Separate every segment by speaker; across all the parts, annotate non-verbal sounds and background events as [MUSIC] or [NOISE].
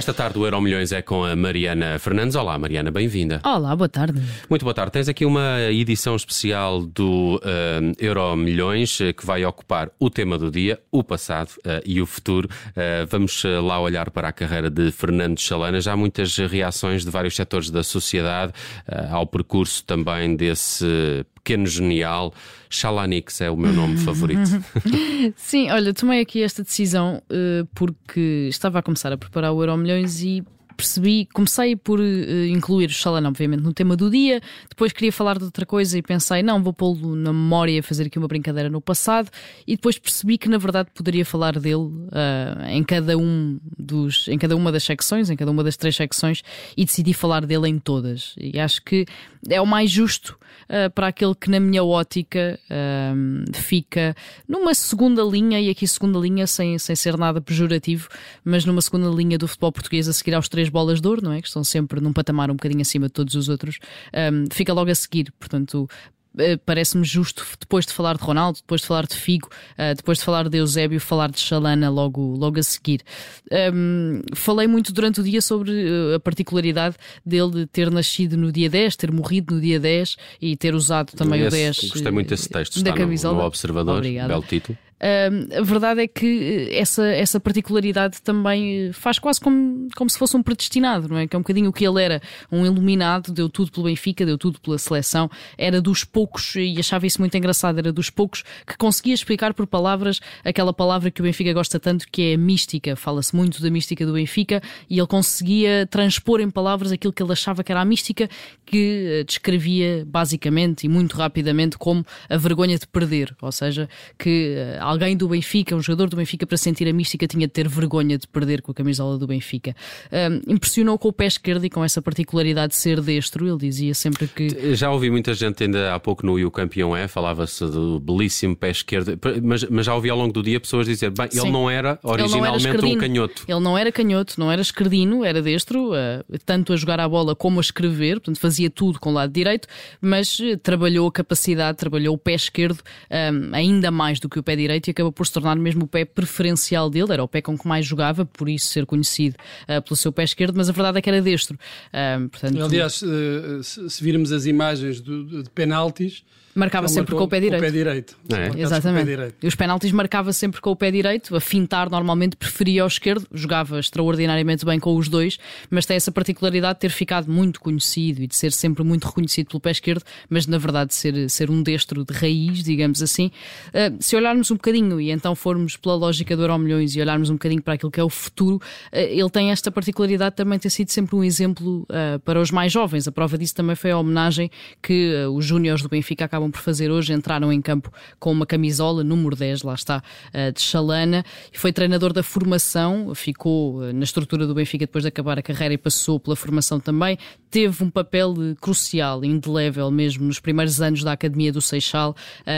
Speaker 1: Esta tarde o Euro Milhões é com a Mariana Fernandes. Olá, Mariana, bem-vinda.
Speaker 2: Olá, boa tarde.
Speaker 1: Muito boa tarde. Tens aqui uma edição especial do uh, Euro Milhões uh, que vai ocupar o tema do dia, o passado uh, e o futuro. vamos lá olhar para a carreira de Fernando Chalana. Já há muitas reações de vários setores da sociedade ao percurso também desse pequeno genial. Chalanix é o meu nome favorito. [LAUGHS]
Speaker 2: Sim, olha, tomei aqui esta decisão uh, porque estava a começar a preparar o Euro Milhões e percebi, comecei por uh, incluir o Shalana, obviamente, no tema do dia, depois queria falar de outra coisa e pensei, não, vou pô-lo na memória, fazer aqui uma brincadeira no passado, e depois percebi que na verdade poderia falar dele uh, em cada um dos, em cada uma das secções, em cada uma das três secções, e decidi falar dele em todas. E acho que é o mais justo uh, para aquele que, na minha ótica, fica numa segunda linha, e aqui segunda linha sem, sem ser nada pejorativo, mas numa segunda linha do futebol português a seguir aos três bolas de ouro, não é? Que estão sempre num patamar um bocadinho acima de todos os outros, um, fica logo a seguir. Portanto, eh, parece-me justo, depois de falar de Ronaldo, depois de falar de Figo, uh, depois de falar de Eusébio, falar de Chalana logo, logo a seguir. Um, falei muito durante o dia sobre uh, a particularidade dele de ter nascido no dia 10, ter morrido no dia 10 e ter usado também
Speaker 1: Esse,
Speaker 2: o 10.
Speaker 1: Gostei muito desse texto, está da. No, no Observador, Obrigada. belo título.
Speaker 2: A verdade é que eh, essa, essa particularidade também eh, faz quase como, como se fosse um predestinado, não é? Que é um bocadinho o que ele era, um iluminado, deu tudo pelo Benfica, deu tudo pela seleção, era dos poucos, e achava isso muito engraçado, era dos poucos que conseguia explicar por palavras aquela palavra que o Benfica gosta tanto, que é mística. Fala-se muito da mística do Benfica e ele conseguia transpor em palavras aquilo que ele achava que era a mística, que descrevia basicamente e muito rapidamente como a vergonha de perder, ou seja, que alguém do Benfica, um jogador do Benfica, para sentir a mística, tinha de ter vergonha de perder com a camisola do Benfica. Um, impressionou com o pé esquerdo e com essa particularidade de ser destro. Ele dizia sempre que.
Speaker 1: Já ouvi muita gente, ainda há pouco no E o Campeão é, falava-se do belíssimo pé esquerdo, mas, mas já ouvi ao longo do dia pessoas dizer: bem, Sim. ele não era originalmente não era um canhoto.
Speaker 2: Ele não era canhoto, não era esquerdino, era destro, uh, tanto a jogar a bola como a escrever, portanto fazia tudo com o lado direito, mas uh, trabalhou a capacidade, trabalhou o pé esquerdo um, ainda mais do que o pé direito e acabou por se tornar mesmo o pé preferencial dele, era o pé com que mais jogava, por isso ser conhecido uh, pelo seu pé esquerdo, mas a verdade é que era destro.
Speaker 3: Uh, portanto... Aliás, uh, se virmos as imagens do, de penaltis,
Speaker 2: Marcava sempre com o pé direito.
Speaker 3: Com o pé direito.
Speaker 2: É. Exatamente. Direito. E os penaltis marcava sempre com o pé direito, a fintar normalmente preferia ao esquerdo, jogava extraordinariamente bem com os dois, mas tem essa particularidade de ter ficado muito conhecido e de ser sempre muito reconhecido pelo pé esquerdo, mas na verdade ser, ser um destro de raiz, digamos assim. Uh, se olharmos um bocadinho e então formos pela lógica do Euro Milhões e olharmos um bocadinho para aquilo que é o futuro, uh, ele tem esta particularidade também ter sido sempre um exemplo uh, para os mais jovens. A prova disso também foi a homenagem que os júniores do Benfica acabam por fazer hoje. Entraram em campo com uma camisola, número 10, lá está, eh, de Chalana. Foi treinador da formação, ficou eh, na estrutura do Benfica depois de acabar a carreira e passou pela formação também. Teve um papel eh, crucial, indelével mesmo, nos primeiros anos da Academia do Seixal.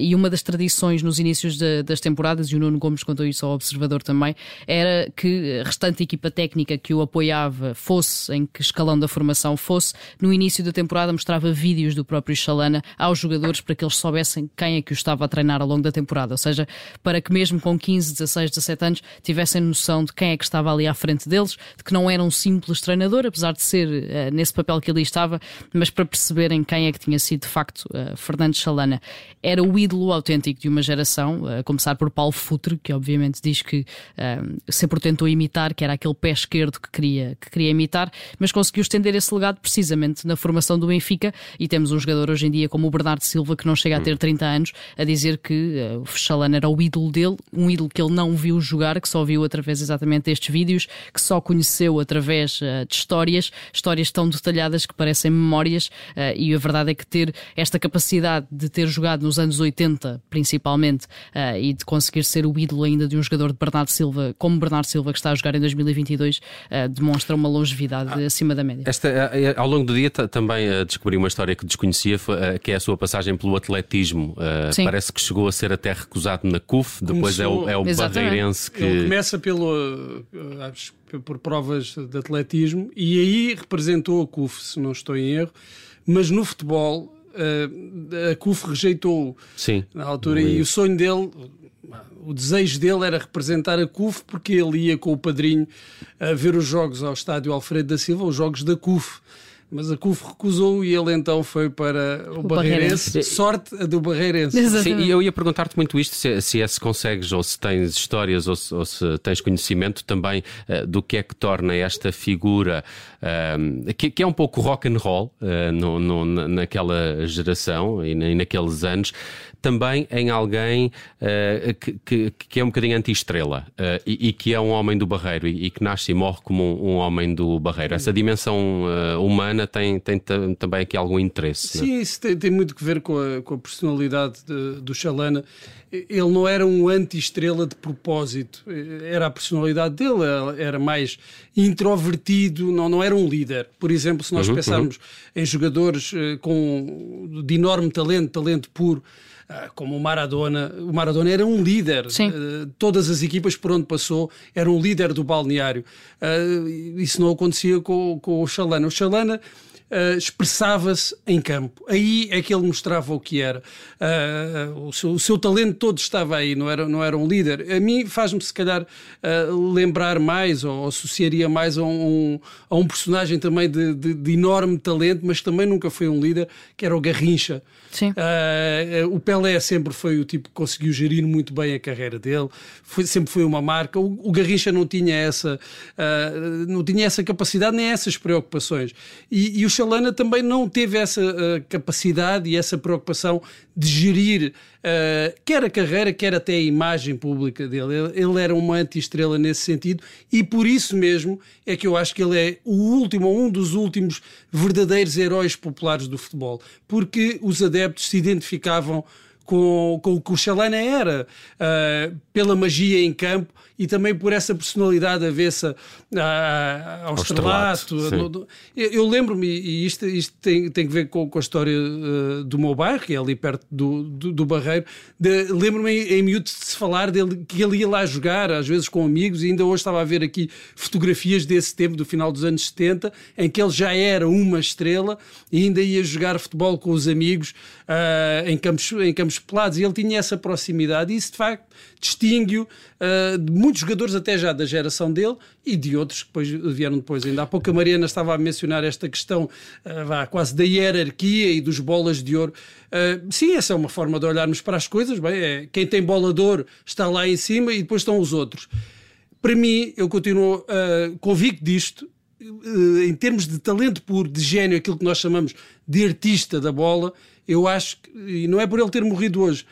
Speaker 2: E uma das tradições nos inícios das temporadas, e o Nuno Gomes contou isso ao Observador também, era que a restante equipa técnica que o apoiava fosse, em que escalão da formação fosse, no início da temporada mostrava vídeos do próprio Chalana aos jogadores para que eles soubessem quem é que o estava a treinar ao longo da temporada. Ou seja, para que mesmo com 15, 16, 17 anos tivessem noção de quem é que estava ali à frente deles, de que não era um simples treinador, apesar de ser uh, nesse papel que ali estava, mas para perceberem quem é que tinha sido de facto uh, Fernando Chalana. Era o ídolo autêntico de uma geração, a começar por Paulo Futre, que obviamente diz que uh, sempre o tentou imitar, que era aquele pé esquerdo que queria, que queria imitar, mas conseguiu estender esse legado precisamente na formação do Benfica e temos um jogador hoje em dia como o Bernardo Silva que não chega a ter 30 anos, a dizer que uh, o Chalana era o ídolo dele, um ídolo que ele não viu jogar, que só viu através exatamente destes vídeos, que só conheceu através uh, de histórias, histórias tão detalhadas que parecem memórias, uh, e a verdade é que ter esta capacidade de ter jogado nos anos 80, principalmente, e de conseguir ser o ídolo ainda de um jogador de Bernardo Silva, como Bernardo Silva, que está a jogar em 2022, demonstra uma longevidade ah, acima da média.
Speaker 1: Esta, ao longo do dia também descobri uma história que desconhecia, que é a sua passagem pelo atletismo. Uh, parece que chegou a ser até recusado na CUF, depois Começou, é o, é o Barreirense que.
Speaker 3: Ele começa pelo, uh, por provas de atletismo e aí representou a CUF, se não estou em erro, mas no futebol a CUF rejeitou
Speaker 1: Sim.
Speaker 3: na altura e o sonho dele o desejo dele era representar a CUF porque ele ia com o padrinho a ver os jogos ao estádio Alfredo da Silva, os jogos da CUF mas a CUF recusou e ele então foi para o, o Barreirense. Barreirense. Sorte a do Barreirense.
Speaker 1: Sim, e eu ia perguntar-te muito isto: se, se é se consegues ou se tens histórias ou se, ou se tens conhecimento também uh, do que é que torna esta figura, uh, que, que, é um pouco rock and roll uh, no, no, naquela geração e, na, e naqueles anos, também em alguém uh, que, que, que, é um bocadinho anti-estrela uh, e, e, que é um homem do Barreiro e, e que nasce e morre como um, um homem do Barreiro. Essa dimensão uh, humana tem, tem também aqui algum interesse.
Speaker 3: É? Sim, isso tem, tem, muito que ver com a, com a personalidade de, do Chalana. Ele não era um anti-estrela de propósito, era a personalidade dele, era mais introvertido, não, não era um líder. Por exemplo, se nós uhum, pensarmos uhum. em jogadores com, de enorme talento, talento puro, como o Maradona. O Maradona era um líder. Ah, todas as equipas por onde passou era um líder do balneário. Ah, isso não acontecia com, com o Chalana. O Chalana Uh, expressava-se em campo. Aí é que ele mostrava o que era. Uh, o, seu, o, seu, talento todo estava aí, não era, não era um líder. A mim faz-me, se calhar, uh, lembrar mais ou associaria mais a um, a um personagem também de, de, de, enorme talento, mas também nunca foi um líder, que era o Garrincha. Sim. o Pelé sempre foi o tipo que conseguiu gerir muito bem a carreira dele, foi, sempre foi uma marca. O, o Garrincha não tinha essa, não tinha essa capacidade nem essas preocupações. E, e o Chalana também não teve essa uh, capacidade e essa preocupação de gerir uh, quer a carreira, quer até a imagem pública dele. Ele, ele era uma anti-estrela nesse sentido e por isso mesmo é que eu acho que ele é o último, um dos últimos verdadeiros heróis populares do futebol, porque os adeptos se identificavam com, com o que o Chalana era, uh, pela magia em campo e também por essa personalidade avessa uh, ao, estrelato. Eu, eu lembro-me, e isto, isto tem, tem que ver com, com a história uh, do meu bairro, que é ali perto do, do, do Barreiro. Lembro-me em, em miúdo de se falar dele, que ele ia lá jogar, às vezes com amigos, e ainda hoje estava a ver aqui fotografias desse tempo, do final dos anos 70, em que ele já era uma estrela e ainda ia jogar futebol com os amigos uh, em, campos, em campos pelados. E ele tinha essa proximidade, e isso de facto distingue-o uh, de muitos jogadores, até já da geração dele e de outros que depois vieram depois. Ainda há pouco a Mariana estava a mencionar esta questão uh, vá, quase da hierarquia e dos bolas de ouro. Uh, sim, essa é uma forma de olharmos para as coisas. Bem, é, quem tem bola de ouro está lá em cima e depois estão os outros. Para mim, eu continuo convicto disto, em termos de talento puro, de gênio, aquilo que nós chamamos de artista da bola, eu acho que, e não é por ele ter morrido hoje,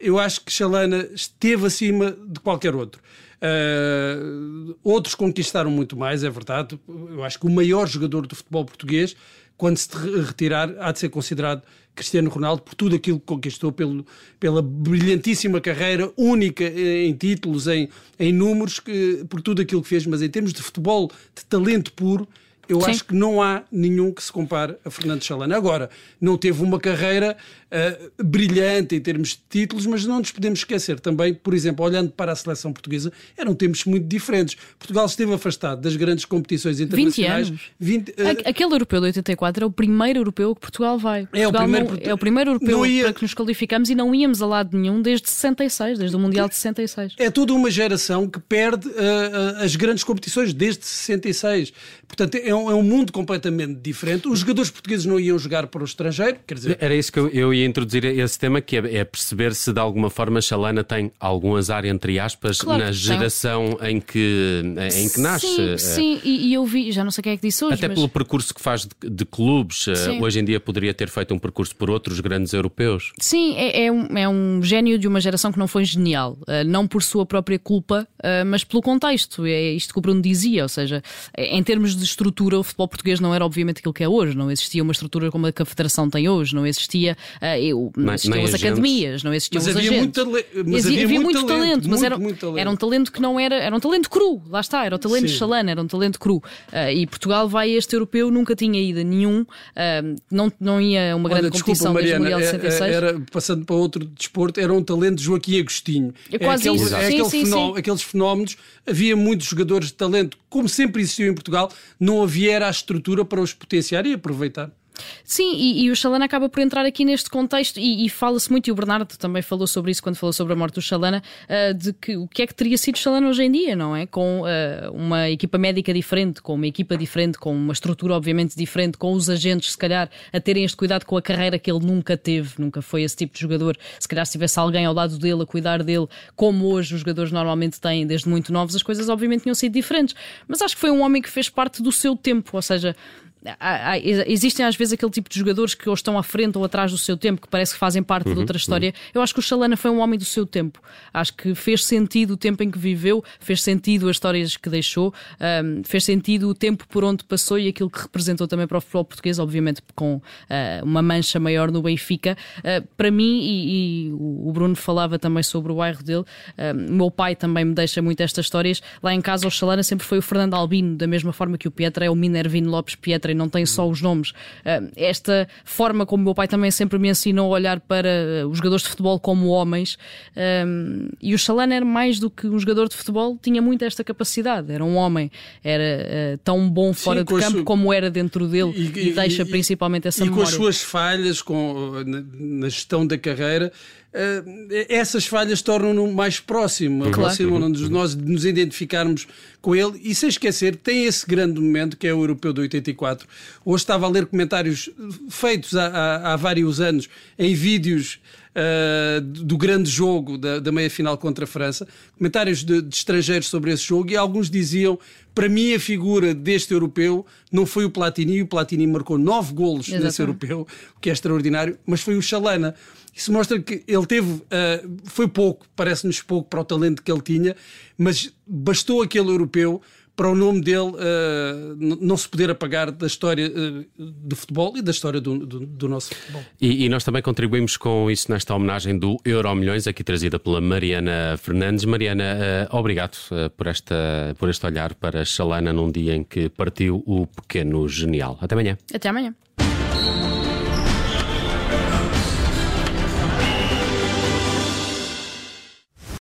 Speaker 3: eu acho que Chalana esteve acima de qualquer outro. Uh, outros conquistaram muito mais, é verdade. Eu acho que o maior jogador do futebol português, quando se retirar, há de ser considerado Cristiano Ronaldo por tudo aquilo que conquistou, pelo, pela brilhantíssima carreira única em títulos, em, em números, que, por tudo aquilo que fez. Mas em termos de futebol, de talento puro, eu Sim. acho que não há nenhum que se compare a Fernando Chalana. Agora, não teve uma carreira uh, brilhante em termos de títulos, mas não nos podemos esquecer também, por exemplo, olhando para a seleção portuguesa, eram tempos muito diferentes. Portugal esteve afastado das grandes competições internacionais.
Speaker 2: 20 anos. 20, uh, Aquele europeu de 84 é o primeiro europeu que Portugal vai.
Speaker 3: É
Speaker 2: Portugal
Speaker 3: o primeiro,
Speaker 2: não, é o primeiro europeu ia... para que nos qualificamos e não íamos a lado nenhum desde 66, desde o Mundial de 66.
Speaker 3: É toda uma geração que perde uh, as grandes competições desde 66. Portanto, é um, é um mundo completamente diferente. Os jogadores portugueses não iam jogar para o estrangeiro, quer dizer...
Speaker 1: Era isso que eu, eu ia introduzir esse tema, que é, é, perceber se de alguma forma Chalana tem algum azar, entre aspas, claro na geração em que, em que nasce.
Speaker 2: Sim, uh, sim, e, e, eu vi, já não sei quem é que disse hoje.
Speaker 1: Até
Speaker 2: mas...
Speaker 1: pelo percurso que faz de, de clubes, uh, hoje em dia poderia ter feito um percurso por outros grandes europeus.
Speaker 2: Sim, é, é, um, é um gênio de uma geração que não foi genial, uh, não por sua própria culpa, mas pelo contexto. É isto que o Bruno dizia, ou seja, em termos de estrutura, o futebol português não era obviamente aquilo que é hoje, não existia uma estrutura como a que a Federação tem hoje, não existia. eu, não existiam as academias, não existiam
Speaker 3: mas
Speaker 2: os
Speaker 3: havia
Speaker 2: agentes.
Speaker 3: Muito mas havia,
Speaker 2: havia,
Speaker 3: muito,
Speaker 2: muito talento,
Speaker 3: talento,
Speaker 2: mas
Speaker 3: muito,
Speaker 2: era,
Speaker 3: muito talento.
Speaker 2: era um talento que não era, era um talento cru, lá está, era o talento Sim. chalana, era um talento cru. Uh, e Portugal vai a este europeu, nunca tinha ido a nenhum, uh, não, não ia a uma grande Olha, competição desculpa, Mariana, desde o Mundial de 66.
Speaker 3: É, é, era, passando para outro desporto, era um talento de Joaquim Agostinho.
Speaker 2: É quase
Speaker 3: aqueles,
Speaker 2: isso.
Speaker 3: É aquele
Speaker 2: sim,
Speaker 3: fenó,
Speaker 2: sim.
Speaker 3: Aqueles fenómenos, havia muitos jogadores de talento, como sempre existiu em Portugal, não havia era a estrutura para os potenciar e aproveitar.
Speaker 2: Sim, e, e, o Chalana acaba por entrar aqui neste contexto e, e fala-se muito, e o Bernardo também falou sobre isso quando falou sobre a morte do Chalana, uh, de que o que é que teria sido Chalana hoje em dia, não é? Com uh, uma equipa médica diferente, com uma equipa diferente, com uma estrutura obviamente diferente, com os agentes, se calhar, a terem este cuidado com a carreira que ele nunca teve, nunca foi esse tipo de jogador. Se calhar se tivesse alguém ao lado dele a cuidar dele, como hoje os jogadores normalmente têm desde muito novos, as coisas obviamente tinham sido diferentes. Mas acho que foi um homem que fez parte do seu tempo, ou seja, existem às vezes aquele tipo de jogadores que ou estão à frente ou atrás do seu tempo, que parece que fazem parte uhum, de outra história. Uhum. Eu acho que o Chalana foi um homem do seu tempo. Acho que fez sentido o tempo em que viveu, fez sentido as histórias que deixou, um, fez sentido o tempo por onde passou e aquilo que representou também para o futebol português, obviamente com uh, uma mancha maior no Benfica. Uh, para mim, e, e, o Bruno falava também sobre o bairro dele, o meu pai também me deixa muito estas histórias. Lá em casa, o Chalana sempre foi o Fernando Albino, da mesma forma que o Pietra é o Minervino Lopes Pietra não tem só os nomes. Ah, esta forma como o meu pai também sempre me ensinou a olhar para os jogadores de futebol como homens, ah, e o Chalana era mais do que um jogador de futebol, tinha muito esta capacidade. Era um homem, era ah, tão bom fora Sim, de campo como era dentro dele e, e, e deixa e, principalmente essa
Speaker 3: e
Speaker 2: memória.
Speaker 3: E com as suas falhas com, na, na gestão da carreira, essas falhas tornam-no mais próximo, claro. aproximam-nos uhum. nós nos identificarmos com ele e sem esquecer, tem esse grande momento que é o Europeu de 84. Hoje estava a ler comentários feitos há, há, há vários anos em vídeos uh, do grande jogo da, da meia-final contra a França, comentários de, de estrangeiros sobre esse jogo e alguns diziam para mim a figura deste europeu não foi o Platini, o Platini marcou nove golos Exatamente. nesse europeu, o que é extraordinário, mas foi o Chalana. Isso mostra que ele teve, uh, foi pouco, parece-nos pouco para o talento que ele tinha, mas bastou aquele europeu para o nome dele uh, não se poder apagar da história uh, do futebol e da história do, do, do nosso futebol.
Speaker 1: E, e, nós também contribuímos com isso nesta homenagem do Euro Milhões, aqui trazida pela Mariana Fernandes. Mariana, uh, obrigado por, esta, por este olhar para Xalana num dia em que partiu o pequeno genial. Até amanhã.
Speaker 2: Até amanhã.